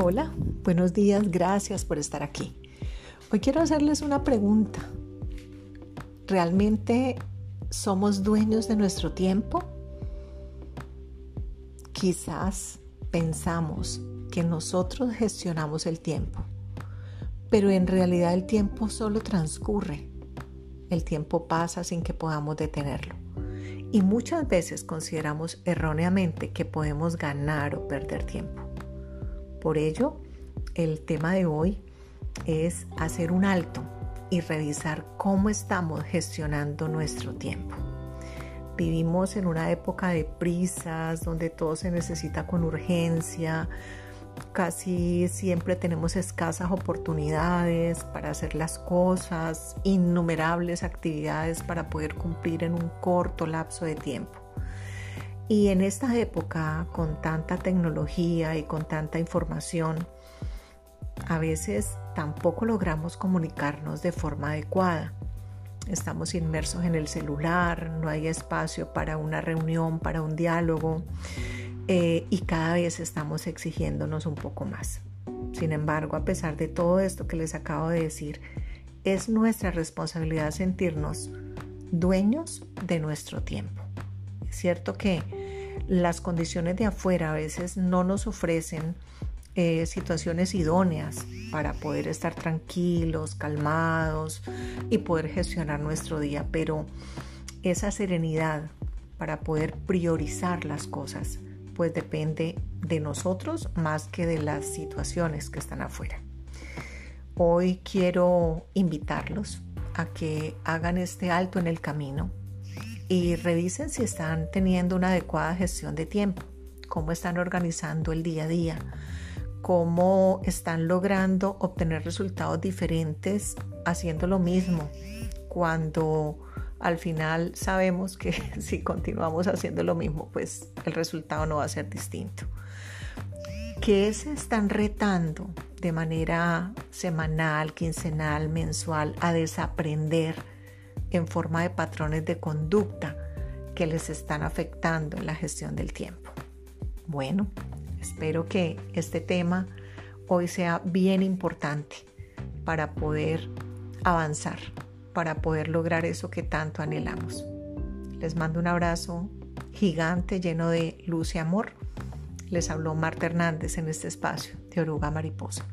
Hola, buenos días, gracias por estar aquí. Hoy quiero hacerles una pregunta. ¿Realmente somos dueños de nuestro tiempo? Quizás pensamos que nosotros gestionamos el tiempo, pero en realidad el tiempo solo transcurre. El tiempo pasa sin que podamos detenerlo. Y muchas veces consideramos erróneamente que podemos ganar o perder tiempo. Por ello, el tema de hoy es hacer un alto y revisar cómo estamos gestionando nuestro tiempo. Vivimos en una época de prisas, donde todo se necesita con urgencia, casi siempre tenemos escasas oportunidades para hacer las cosas, innumerables actividades para poder cumplir en un corto lapso de tiempo. Y en esta época, con tanta tecnología y con tanta información, a veces tampoco logramos comunicarnos de forma adecuada. Estamos inmersos en el celular, no hay espacio para una reunión, para un diálogo eh, y cada vez estamos exigiéndonos un poco más. Sin embargo, a pesar de todo esto que les acabo de decir, es nuestra responsabilidad sentirnos dueños de nuestro tiempo. Es cierto que las condiciones de afuera a veces no nos ofrecen eh, situaciones idóneas para poder estar tranquilos, calmados y poder gestionar nuestro día, pero esa serenidad para poder priorizar las cosas, pues depende de nosotros más que de las situaciones que están afuera. Hoy quiero invitarlos a que hagan este alto en el camino y revisen si están teniendo una adecuada gestión de tiempo, cómo están organizando el día a día, cómo están logrando obtener resultados diferentes haciendo lo mismo, cuando al final sabemos que si continuamos haciendo lo mismo, pues el resultado no va a ser distinto. ¿Qué se están retando de manera semanal, quincenal, mensual a desaprender? En forma de patrones de conducta que les están afectando en la gestión del tiempo. Bueno, espero que este tema hoy sea bien importante para poder avanzar, para poder lograr eso que tanto anhelamos. Les mando un abrazo gigante lleno de luz y amor. Les habló Marta Hernández en este espacio de Oruga Mariposa.